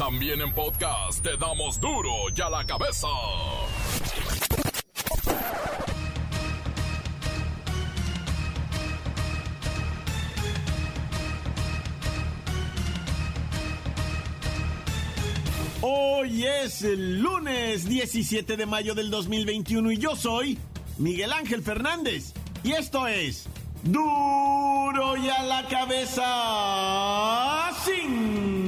También en podcast te damos duro y a la cabeza. Hoy es el lunes 17 de mayo del 2021 y yo soy Miguel Ángel Fernández. Y esto es Duro y a la cabeza sin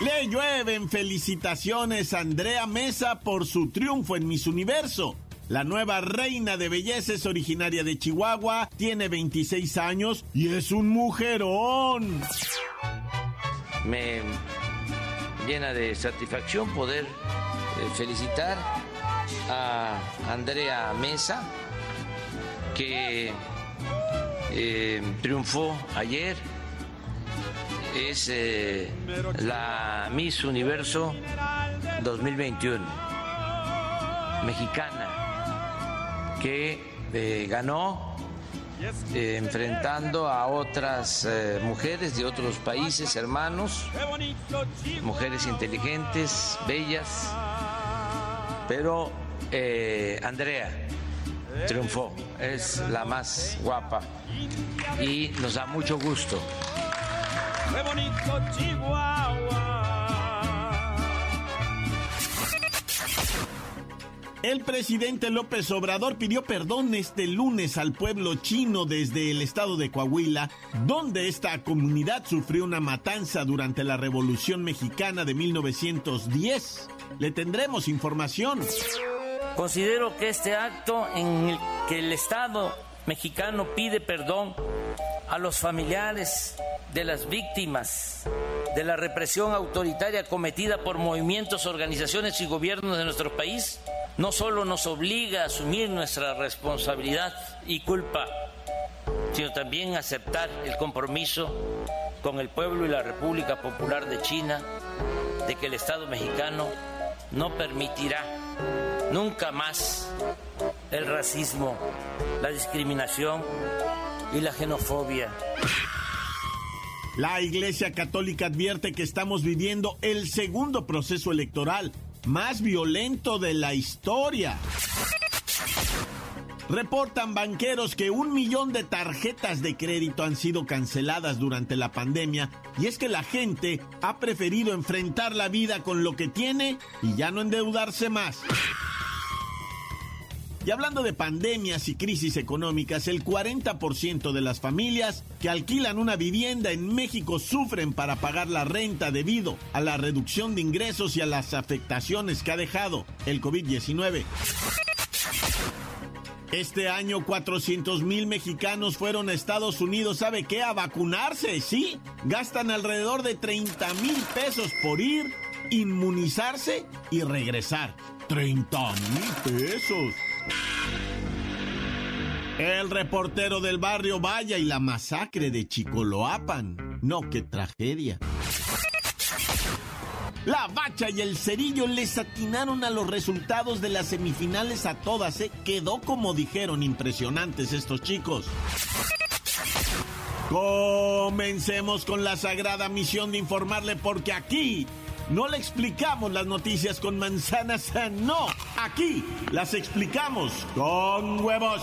Le llueven felicitaciones a Andrea Mesa por su triunfo en Miss Universo. La nueva reina de belleza es originaria de Chihuahua, tiene 26 años y es un mujerón. Me llena de satisfacción poder eh, felicitar a Andrea Mesa, que eh, triunfó ayer. Es eh, la Miss Universo 2021, mexicana, que ganó enfrentando a otras mujeres de otros países hermanos, mujeres inteligentes, bellas, pero eh, Andrea triunfó, es la más guapa y nos da mucho gusto. El presidente López Obrador pidió perdón este lunes al pueblo chino desde el estado de Coahuila, donde esta comunidad sufrió una matanza durante la Revolución Mexicana de 1910. Le tendremos información. Considero que este acto en el que el Estado mexicano pide perdón a los familiares de las víctimas de la represión autoritaria cometida por movimientos, organizaciones y gobiernos de nuestro país, no solo nos obliga a asumir nuestra responsabilidad y culpa, sino también aceptar el compromiso con el pueblo y la República Popular de China de que el Estado mexicano no permitirá nunca más el racismo, la discriminación y la xenofobia. La Iglesia Católica advierte que estamos viviendo el segundo proceso electoral más violento de la historia. Reportan banqueros que un millón de tarjetas de crédito han sido canceladas durante la pandemia y es que la gente ha preferido enfrentar la vida con lo que tiene y ya no endeudarse más. Y hablando de pandemias y crisis económicas, el 40% de las familias que alquilan una vivienda en México sufren para pagar la renta debido a la reducción de ingresos y a las afectaciones que ha dejado el COVID-19. Este año 400 mil mexicanos fueron a Estados Unidos, ¿sabe qué? A vacunarse, ¿sí? Gastan alrededor de 30 mil pesos por ir, inmunizarse y regresar. 30 mil pesos. El reportero del barrio Vaya y la masacre de Chicoloapan. No, qué tragedia. La Bacha y el Cerillo les atinaron a los resultados de las semifinales a todas, ¿eh? Quedó como dijeron impresionantes estos chicos. Comencemos con la sagrada misión de informarle porque aquí no le explicamos las noticias con manzanas, no, aquí las explicamos con huevos.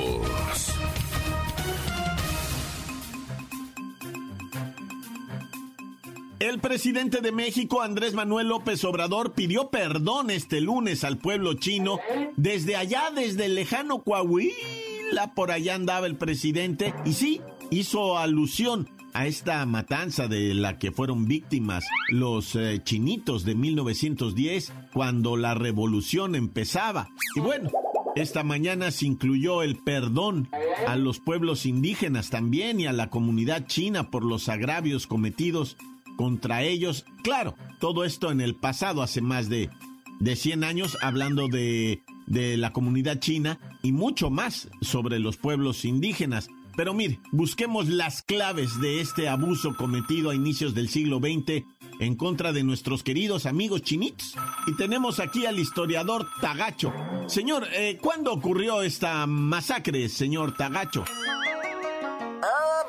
El presidente de México, Andrés Manuel López Obrador, pidió perdón este lunes al pueblo chino. Desde allá, desde el lejano Coahuila, por allá andaba el presidente. Y sí, hizo alusión a esta matanza de la que fueron víctimas los eh, chinitos de 1910, cuando la revolución empezaba. Y bueno, esta mañana se incluyó el perdón a los pueblos indígenas también y a la comunidad china por los agravios cometidos contra ellos. Claro, todo esto en el pasado hace más de de 100 años hablando de, de la comunidad china y mucho más sobre los pueblos indígenas. Pero mire, busquemos las claves de este abuso cometido a inicios del siglo XX en contra de nuestros queridos amigos chinitos. Y tenemos aquí al historiador Tagacho. Señor, eh, ¿cuándo ocurrió esta masacre, señor Tagacho?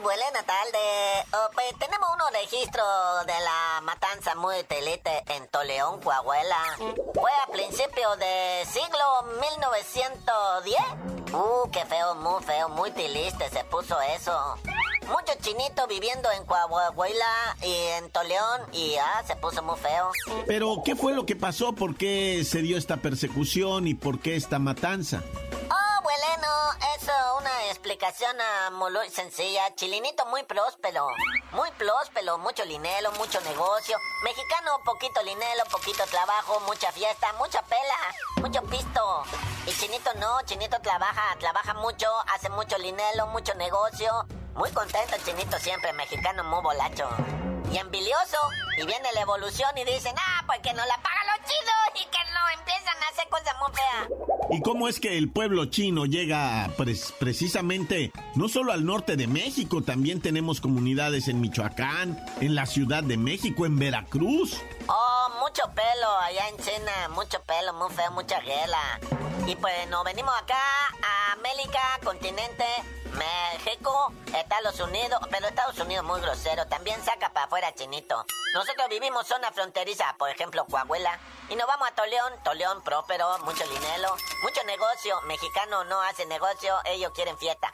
Oh, buena tarde. Oh, pues tenemos unos registros de la matanza muy telite en Toleón, Coahuila. Fue a principios del siglo 1910. Uh, qué feo, muy feo, muy triste se puso eso. Muchos chinitos viviendo en Coahuila y en Toleón y ah, se puso muy feo. Pero, ¿qué fue lo que pasó? ¿Por qué se dio esta persecución y por qué esta matanza? Oh, bueno, eso una explicación ah, muy sencilla. Chilinito muy próspero, muy próspero, mucho linelo, mucho negocio. Mexicano, poquito linelo, poquito trabajo, mucha fiesta, mucha pela, mucho pisto. Y Chinito no, Chinito trabaja, trabaja mucho, hace mucho linelo, mucho negocio. Muy contento Chinito siempre, mexicano muy bolacho. Y envidioso. Y viene la evolución y dicen, ah, pues que no la pagan los chinos y que no empiezan a hacer cosas muy feas. ¿Y cómo es que el pueblo chino llega precisamente no solo al norte de México, también tenemos comunidades en Michoacán, en la Ciudad de México, en Veracruz? Oh, mucho pelo allá en China, mucho pelo, muy feo, mucha gela. Y pues nos venimos acá a América, continente, México, Estados Unidos, pero Estados Unidos muy grosero, también saca para afuera chinito. Nosotros vivimos zona fronteriza, por ejemplo, Coahuila, y nos vamos a Toleón, Toleón próspero, mucho dinero, mucho negocio, mexicano no hace negocio, ellos quieren fiesta.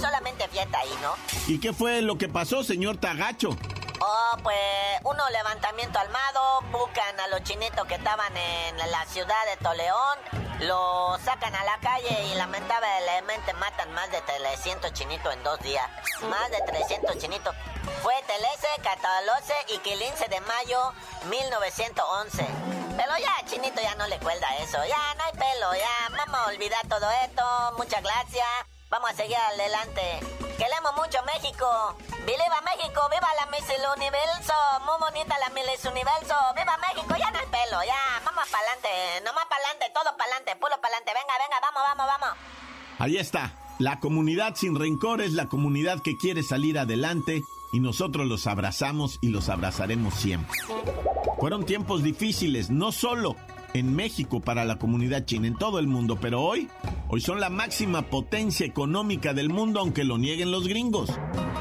Solamente fiesta ahí, ¿no? ¿Y qué fue lo que pasó, señor Tagacho? Oh, pues uno levantamiento armado, buscan a los chinitos que estaban en la ciudad de Toleón, lo sacan a la calle y lamentablemente matan más de 300 chinitos en dos días. Más de 300 chinitos. Fue 13, 14 y 15 de mayo 1911. Pero ya, chinito ya no le cuelda eso. Ya, no hay pelo, ya. Vamos a olvidar todo esto. Muchas gracias. Vamos a seguir adelante. Queremos mucho México. ¡Viva México! ¡Viva la Miss Universo! Muy bonita la Miss Universo. ¡Viva México! Ya no hay pelo, ya. Vamos para adelante. Nomás para adelante, todo para adelante, puro para adelante. Venga, venga, vamos, vamos, vamos. Ahí está. La comunidad sin rencor es la comunidad que quiere salir adelante y nosotros los abrazamos y los abrazaremos siempre. Fueron tiempos difíciles, no solo en México para la comunidad china, en todo el mundo, pero hoy, hoy son la máxima potencia económica del mundo, aunque lo nieguen los gringos.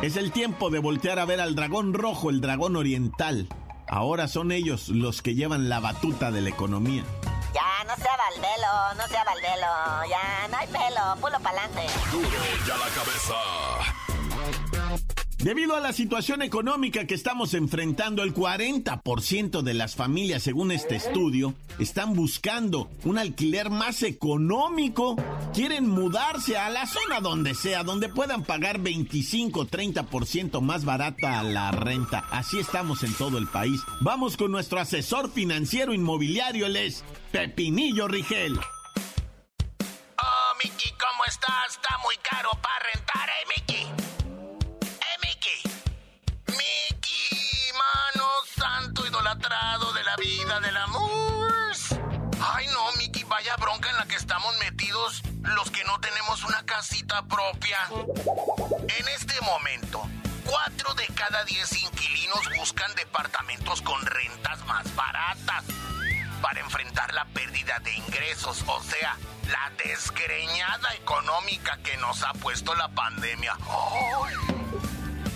Es el tiempo de voltear a ver al dragón rojo, el dragón oriental. Ahora son ellos los que llevan la batuta de la economía. Ya, no sea Valvelo, no sea Valvelo, ya, no hay pelo, pulo pa'lante. Duro ya la cabeza. Debido a la situación económica que estamos enfrentando, el 40% de las familias, según este estudio, están buscando un alquiler más económico. Quieren mudarse a la zona donde sea, donde puedan pagar 25-30% más barata la renta. Así estamos en todo el país. Vamos con nuestro asesor financiero inmobiliario, él es Pepinillo Rigel. Oh, Miki, ¿cómo estás? Está muy caro para rentar, ¿eh, Miki? Del amor. Ay, no, Mickey, vaya bronca en la que estamos metidos los que no tenemos una casita propia. En este momento, cuatro de cada diez inquilinos buscan departamentos con rentas más baratas para enfrentar la pérdida de ingresos, o sea, la desgreñada económica que nos ha puesto la pandemia.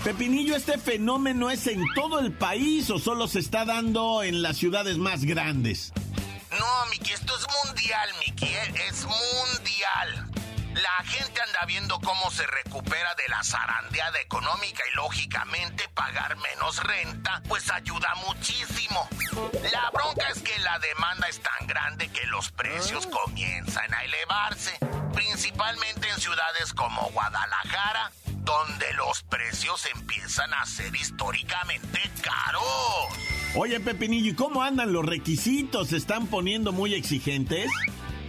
Pepinillo, ¿este fenómeno es en todo el país o solo se está dando en las ciudades más grandes? No, Miki, esto es mundial, Miki, ¿eh? es mundial. La gente anda viendo cómo se recupera de la zarandeada económica y lógicamente pagar menos renta pues ayuda muchísimo. La bronca es que la demanda es tan grande que los precios ah. comienzan a elevarse, principalmente los precios empiezan a ser históricamente caros. Oye, Pepinillo, ¿y cómo andan los requisitos? ¿Se están poniendo muy exigentes?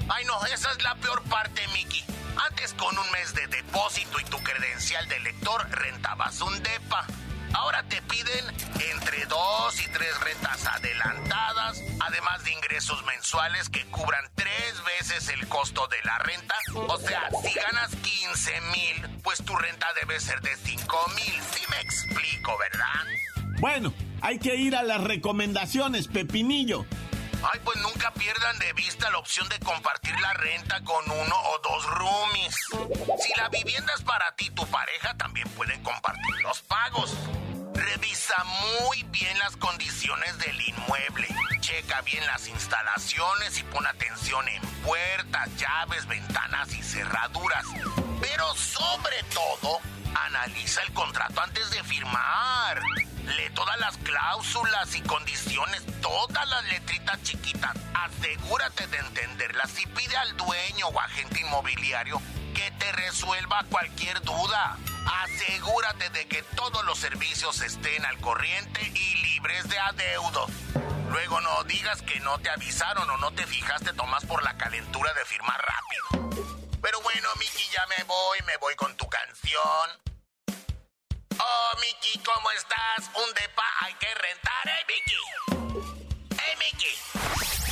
Ay, no, esa es la peor parte, Mickey. Antes con un mes de depósito y tu credencial de lector rentabas un DEPA. Ahora te piden entre dos y tres rentas adelantadas, además de ingresos mensuales que cubran tres veces el costo de la renta. O sea, si ganas 15 mil, pues tu renta debe ser de 5 mil. Si me explico, ¿verdad? Bueno, hay que ir a las recomendaciones, Pepinillo. Ay, pues nunca pierdan de vista la opción de compartir la renta con uno o dos roomies. Si la vivienda es para ti y tu pareja, también pueden compartir los pagos. Revisa muy bien las condiciones del inmueble. Checa bien las instalaciones y pon atención en puertas, llaves, ventanas y cerraduras. Pero sobre todo, analiza el contrato antes de firmar. Lee todas las cláusulas y condiciones, todas las letritas chiquitas. Asegúrate de entenderlas y pide al dueño o agente inmobiliario que te resuelva cualquier duda. Asegúrate de que todos los servicios estén al corriente y libres de adeudos. Luego no digas que no te avisaron o no te fijaste tomás por la calentura de firmar rápido. Pero bueno, Miki, ya me voy, me voy con tu canción. Oh, Miki, ¿cómo estás? Un depa hay que rentar, ¿eh, Miki?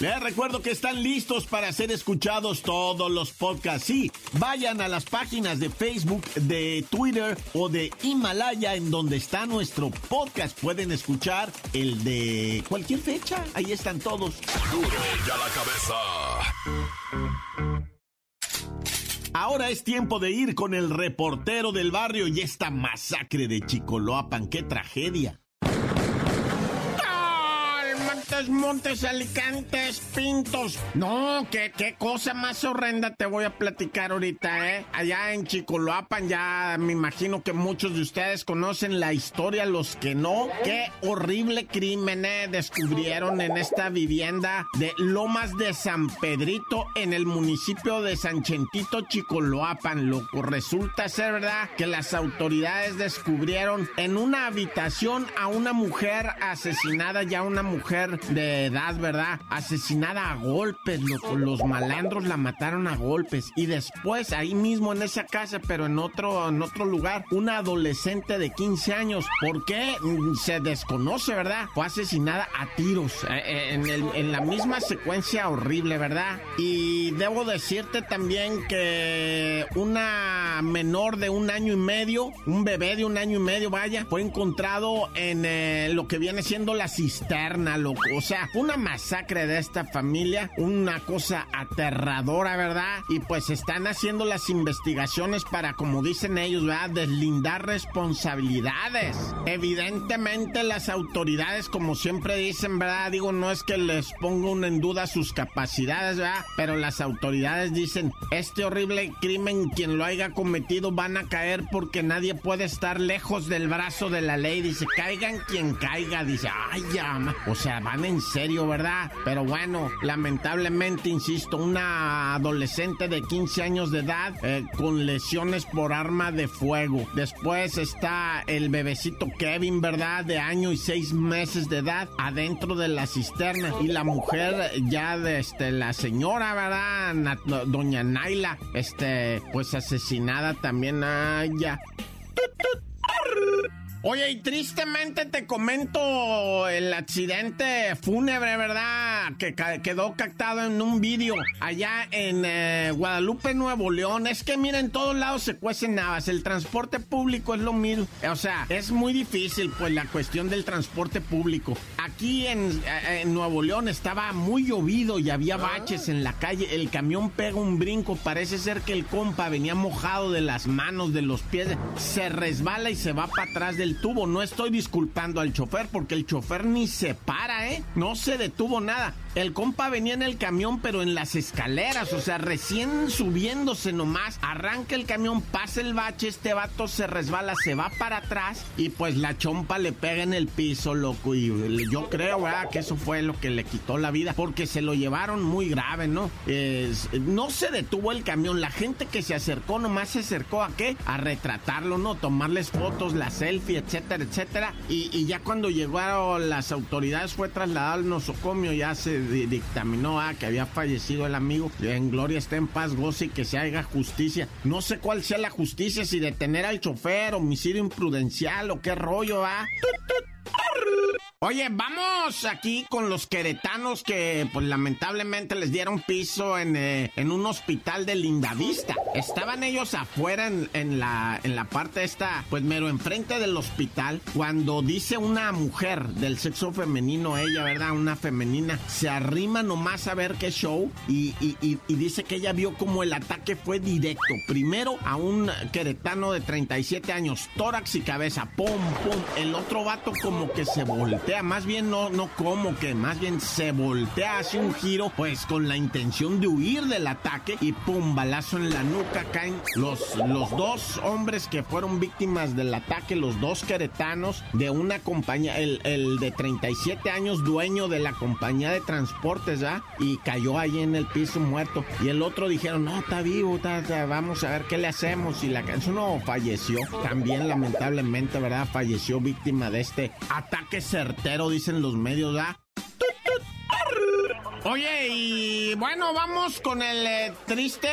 Les recuerdo que están listos para ser escuchados todos los podcasts. Sí, vayan a las páginas de Facebook, de Twitter o de Himalaya en donde está nuestro podcast. Pueden escuchar el de cualquier fecha. Ahí están todos. Duro la cabeza. Ahora es tiempo de ir con el reportero del barrio y esta masacre de Chicoloapan. ¡Qué tragedia! Montes, Alicantes, Pintos. No, ¿qué, qué cosa más horrenda te voy a platicar ahorita, ¿eh? Allá en Chicoloapan ya me imagino que muchos de ustedes conocen la historia, los que no. Qué horrible crimen eh, descubrieron en esta vivienda de Lomas de San Pedrito en el municipio de San Chentito, Chicoloapan. Loco, resulta ser verdad que las autoridades descubrieron en una habitación a una mujer asesinada, ya una mujer de edad, ¿verdad? Asesinada a golpes, Los malandros la mataron a golpes. Y después, ahí mismo en esa casa, pero en otro, en otro lugar, una adolescente de 15 años. ¿Por qué? Mm, se desconoce, ¿verdad? Fue asesinada a tiros. Eh, eh, en, en la misma secuencia horrible, ¿verdad? Y debo decirte también que una menor de un año y medio, un bebé de un año y medio, vaya, fue encontrado en eh, lo que viene siendo la cisterna, loco. O sea, una masacre de esta familia, una cosa aterradora, ¿verdad? Y pues están haciendo las investigaciones para, como dicen ellos, ¿verdad? Deslindar responsabilidades. Evidentemente las autoridades, como siempre dicen, ¿verdad? Digo, no es que les ponga en duda sus capacidades, ¿verdad? Pero las autoridades dicen, este horrible crimen, quien lo haya cometido, van a caer porque nadie puede estar lejos del brazo de la ley. Dice, caigan quien caiga. Dice, ay, ya, o sea, van en serio, ¿verdad? Pero bueno, lamentablemente, insisto, una adolescente de 15 años de edad eh, con lesiones por arma de fuego. Después está el bebecito Kevin, ¿verdad? De año y seis meses de edad adentro de la cisterna. Y la mujer ya de este, la señora, ¿verdad? doña Naila, este, pues asesinada también. Ay, ya. Oye, y tristemente te comento el accidente fúnebre, ¿verdad? Que quedó captado en un vídeo allá en eh, Guadalupe, Nuevo León. Es que mira, en todos lados se cuecen navas. El transporte público es lo mismo. O sea, es muy difícil, pues, la cuestión del transporte público. Aquí en, eh, Nuevo León estaba muy llovido y había baches en la calle. El camión pega un brinco. Parece ser que el compa venía mojado de las manos, de los pies. Se resbala y se va para atrás del el tubo. No estoy disculpando al chofer porque el chofer ni se para, ¿eh? No se detuvo nada. El compa venía en el camión, pero en las escaleras, o sea, recién subiéndose nomás. Arranca el camión, pasa el bache, este vato se resbala, se va para atrás y pues la chompa le pega en el piso, loco. Y yo creo. Que eso fue lo que le quitó la vida, porque se lo llevaron muy grave, ¿no? no se detuvo el camión, la gente que se acercó nomás se acercó a qué? A retratarlo, ¿no? Tomarles fotos, la selfie, etcétera, etcétera. Y, ya cuando llegaron las autoridades fue trasladado al nosocomio, ya se dictaminó ah, que había fallecido el amigo. En gloria está en paz, goce y que se haga justicia. No sé cuál sea la justicia, si detener al chofer, homicidio imprudencial o qué rollo, ¿ah? Oye, vamos aquí con los queretanos que pues lamentablemente les dieron piso en, eh, en un hospital de Lindavista. Estaban ellos afuera en, la, en la parte esta, pues mero enfrente del hospital, cuando dice una mujer del sexo femenino, ella, ¿verdad? Una femenina, se arrima nomás a ver qué show y, y, y dice que ella vio como el ataque fue directo. Primero a un queretano de 37 años, tórax y cabeza, pum, pum. El otro vato como que se volvió más bien no, no como que, más bien se voltea, hace un giro, pues con la intención de huir del ataque y pum, balazo en la nuca, caen los, los dos hombres que fueron víctimas del ataque, los dos queretanos de una compañía, el, el de 37 años, dueño de la compañía de transportes, ¿ah? Y cayó ahí en el piso muerto. Y el otro dijeron, no, está vivo, vamos a ver qué le hacemos. Y la canción no falleció, también lamentablemente, ¿verdad? Falleció víctima de este ataque dicen los medios, ¿ah? Oye, y bueno, vamos con el eh, triste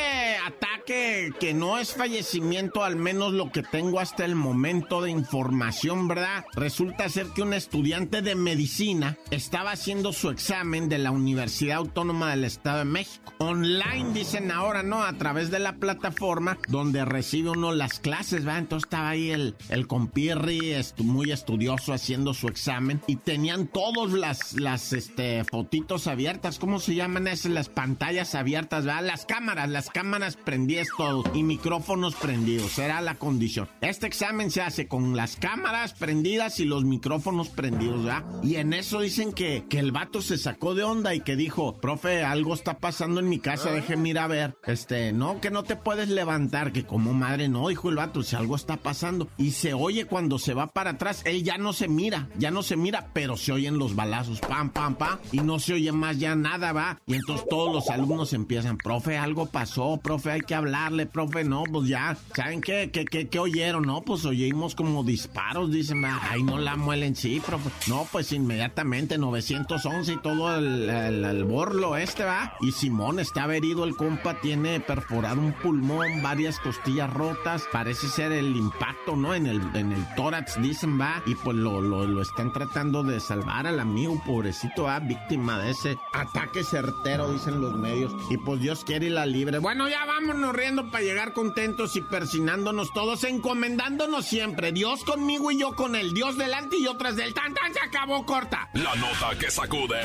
ataque que no es fallecimiento, al menos lo que tengo hasta el momento de información, ¿verdad? Resulta ser que un estudiante de medicina estaba haciendo su examen de la Universidad Autónoma del Estado de México. Online, dicen ahora, ¿no? A través de la plataforma donde recibe uno las clases, ¿verdad? Entonces estaba ahí el, el compirri, muy estudioso, haciendo su examen y tenían todas las, las este, fotitos abiertas ¿cómo se llaman esas? Las pantallas abiertas, ¿verdad? Las cámaras, las cámaras prendidas todo y micrófonos prendidos, era la condición. Este examen se hace con las cámaras prendidas y los micrófonos prendidos, ¿verdad? Y en eso dicen que, que el vato se sacó de onda y que dijo, profe, algo está pasando en mi casa, déjeme ir a ver. Este, no, que no te puedes levantar, que como madre no, dijo el vato, si algo está pasando. Y se oye cuando se va para atrás, él ya no se mira, ya no se mira, pero se oyen los balazos, pam, pam, pam, y no se oye más ya nada va. Y entonces todos los alumnos empiezan, profe, algo pasó, profe, hay que hablarle, profe, no, pues ya, ¿saben qué, qué, qué, oyeron? No, pues oímos como disparos, dicen, ay, no la muelen, sí, profe. No, pues inmediatamente 911 y todo el, borlo este, va. Y Simón está herido, el compa tiene perforado un pulmón, varias costillas rotas, parece ser el impacto, ¿no? En el, en el tórax, dicen, va. Y pues lo, lo, lo están tratando de salvar al amigo, pobrecito, va, víctima de ese ataque que certero, dicen los medios. Y pues Dios quiere y la libre. Bueno, ya vámonos riendo para llegar contentos y persinándonos todos, encomendándonos siempre. Dios conmigo y yo con él. Dios delante y otras del tan tan se acabó corta. La nota que sacude.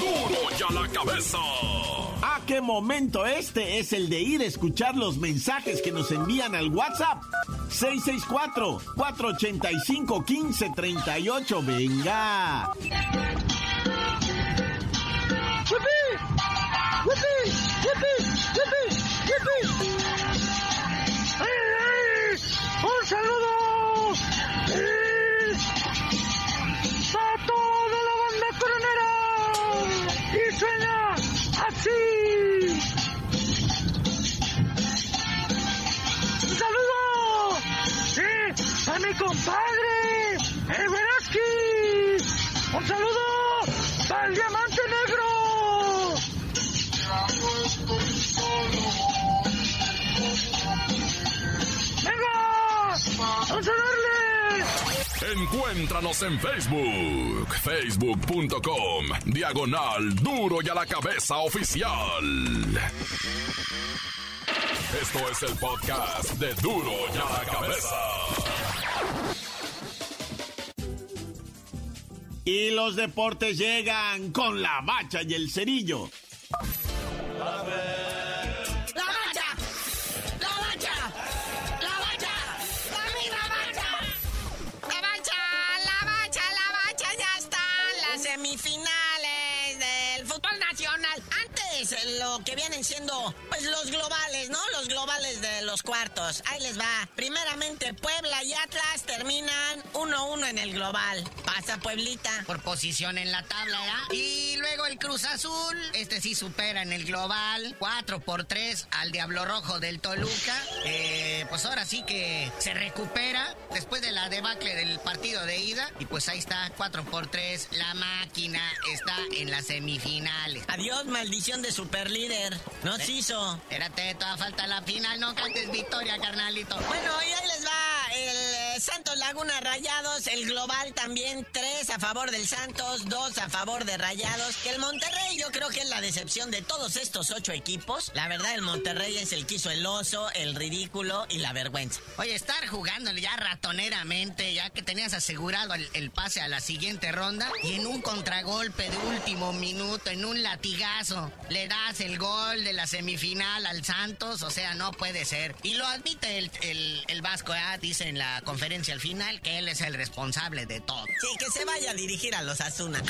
Duro, duro ya la cabeza. ¿A qué momento este es el de ir a escuchar los mensajes que nos envían al WhatsApp? 664-485-1538. Venga. ¡Un saludo! ¡A toda la banda coronera! ¡Y suena así! ¡Un saludo! ¡Sí! ¡A mi compadre! ¡El Veraski! ¡Un saludo! ¡Al Encuéntranos en Facebook, facebook.com, diagonal duro y a la cabeza oficial. Esto es el podcast de duro y a la cabeza. Y los deportes llegan con la bacha y el cerillo. lo que vienen siendo, pues los globales, ¿no? Los globales de los cuartos. Ahí les va. Primeramente, Puebla y Atlas 1-1 en el global. Pasa Pueblita. Por posición en la tabla, ¿verdad? Y luego el Cruz Azul, este sí supera en el global. 4 por 3 al Diablo Rojo del Toluca. Eh, pues ahora sí que se recupera después de la debacle del partido de ida. Y pues ahí está, 4 por 3. La máquina está en las semifinales. Adiós, maldición de superlíder. No se hizo. Espérate, toda falta la final. No cantes victoria, carnalito. Bueno, y ahí les va el eh, Santos Laguna Rayados. El global también 3 a favor del Santos, 2 a favor de Rayados. Que el Monterrey yo creo que es la decepción de todos estos ocho equipos. La verdad, el Monterrey es el que hizo el oso, el ridículo y la vergüenza. Oye, estar jugándole ya ratoneramente, ya que tenías asegurado el, el pase a la siguiente ronda y en un contragolpe de último minuto, en un latigazo, le das el gol de la semifinal al Santos, o sea, no puede ser. Y lo admite el, el, el Vasco, ¿eh? dice en la conferencia al final que él es el responsable de todo. Sí, que se vaya a dirigir a los Asuna.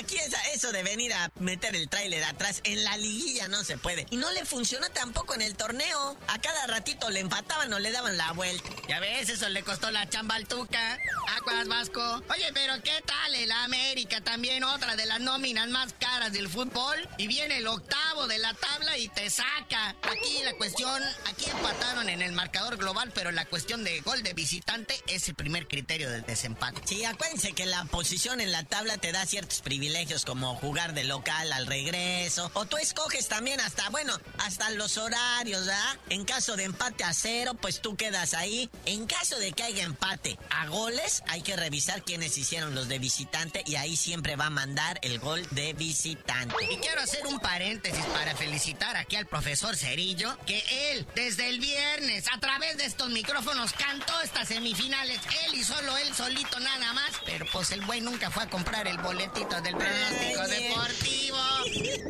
Aquí es eso de venir a meter el tráiler atrás en la liguilla no se puede. Y no le funciona tampoco en el torneo. A cada ratito le empataban o le daban la vuelta. Ya ves, eso le costó la chamba al Tuca. Aguas Vasco. Oye, pero ¿qué tal el América? También otra de las nóminas más caras del fútbol. Y viene el octavo de la tabla y te saca. Aquí la cuestión, aquí empataron en el marcador global, pero la cuestión de gol de visitante es el primer criterio del desempate. Sí, acuérdense que la posición en la tabla te da ciertos privilegios como jugar de local al regreso. O tú escoges también hasta, bueno, hasta los horarios, ¿verdad? En caso de empate a cero, pues tú quedas ahí. En caso de que haya empate a goles, hay que revisar quiénes hicieron los de visitante y ahí siempre va a mandar el gol de visitante. Y quiero hacer un paréntesis para felicitar aquí al profesor Cerillo, que él, desde el viernes, a través de estos micrófonos, cantó estas semifinales. Él y solo él solito nada más. Pero pues el güey nunca fue a comprar el boletito del pronóstico Ay, deportivo.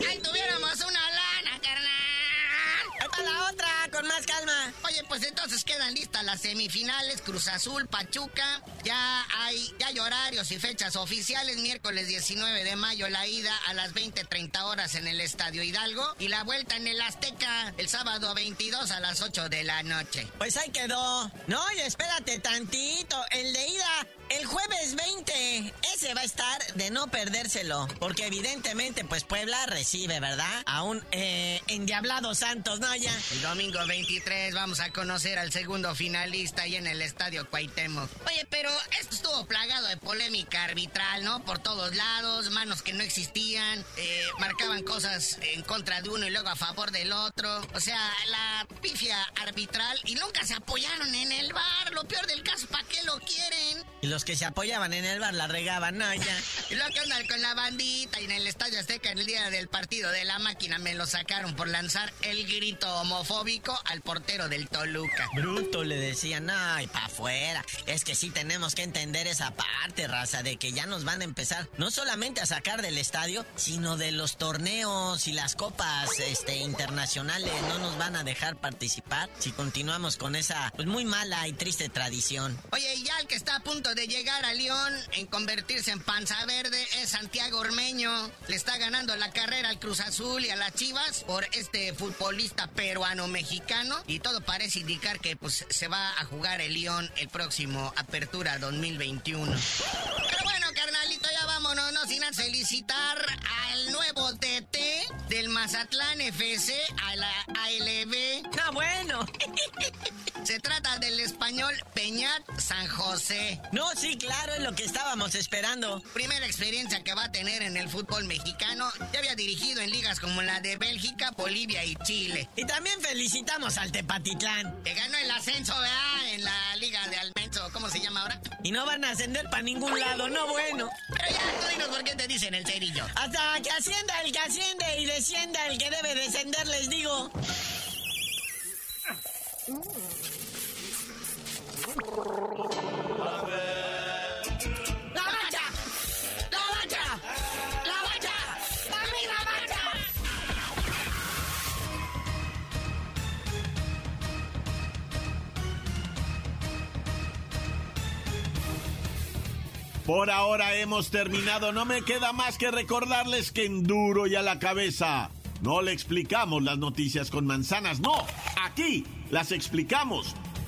Ahí tuviéramos una. Va la otra, con más calma. Oye, pues entonces quedan listas las semifinales, Cruz Azul, Pachuca. Ya hay, ya hay horarios y fechas oficiales. Miércoles 19 de mayo la ida a las 20.30 horas en el Estadio Hidalgo. Y la vuelta en el Azteca el sábado 22 a las 8 de la noche. Pues ahí quedó. No, y espérate tantito. El de ida, el jueves 20. Ese va a estar de no perdérselo. Porque evidentemente, pues Puebla recibe, ¿verdad? A un eh, endiablado Santos, ¿no? El domingo 23 vamos a conocer al segundo finalista ahí en el Estadio Cuauhtémoc. Oye, pero esto estuvo plagado de polémica arbitral, ¿no? Por todos lados, manos que no existían, eh, marcaban cosas en contra de uno y luego a favor del otro. O sea, la pifia arbitral y nunca se apoyaron en el bar. Lo peor del caso, ¿para qué lo quieren? Y los que se apoyaban en el bar la regaban, ¿no? Ya. Y luego que andan con la bandita y en el Estadio Azteca en el día del partido de la máquina me lo sacaron por lanzar el grito homofóbico al portero del Toluca. Bruto le decían, ay, pa' afuera. Es que sí tenemos que entender esa parte, raza, de que ya nos van a empezar no solamente a sacar del estadio, sino de los torneos y las copas este, internacionales. No nos van a dejar participar si continuamos con esa pues, muy mala y triste tradición. Oye, y ya el que está a punto de llegar a León en convertirse en panza verde es Santiago Ormeño. Le está ganando la carrera al Cruz Azul y a las Chivas por este futbolista peruano-mexicano. Y todo parece indicar que pues se va a jugar el León el próximo Apertura 2021. Pero bueno, carnalito, ya vámonos, no sin felicitar al nuevo DT del Mazatlán FC, a la ALB. Ah, bueno. Se trata del español Peñat San José. No, sí, claro, es lo que estábamos esperando. Primera experiencia que va a tener en el fútbol mexicano. Ya había dirigido en ligas como la de Bélgica, Bolivia y Chile. Y también felicitamos al Tepatitlán. Que ganó el ascenso, ¿verdad? En la liga de Almenso, ¿cómo se llama ahora? Y no van a ascender para ningún lado, no bueno. Pero ya, tú dinos por qué te dicen el cerillo. Hasta que ascienda el que asciende y descienda el que debe descender, les digo. ¡La Por ahora hemos terminado. No me queda más que recordarles que en duro y a la cabeza. No le explicamos las noticias con manzanas, no. Aquí las explicamos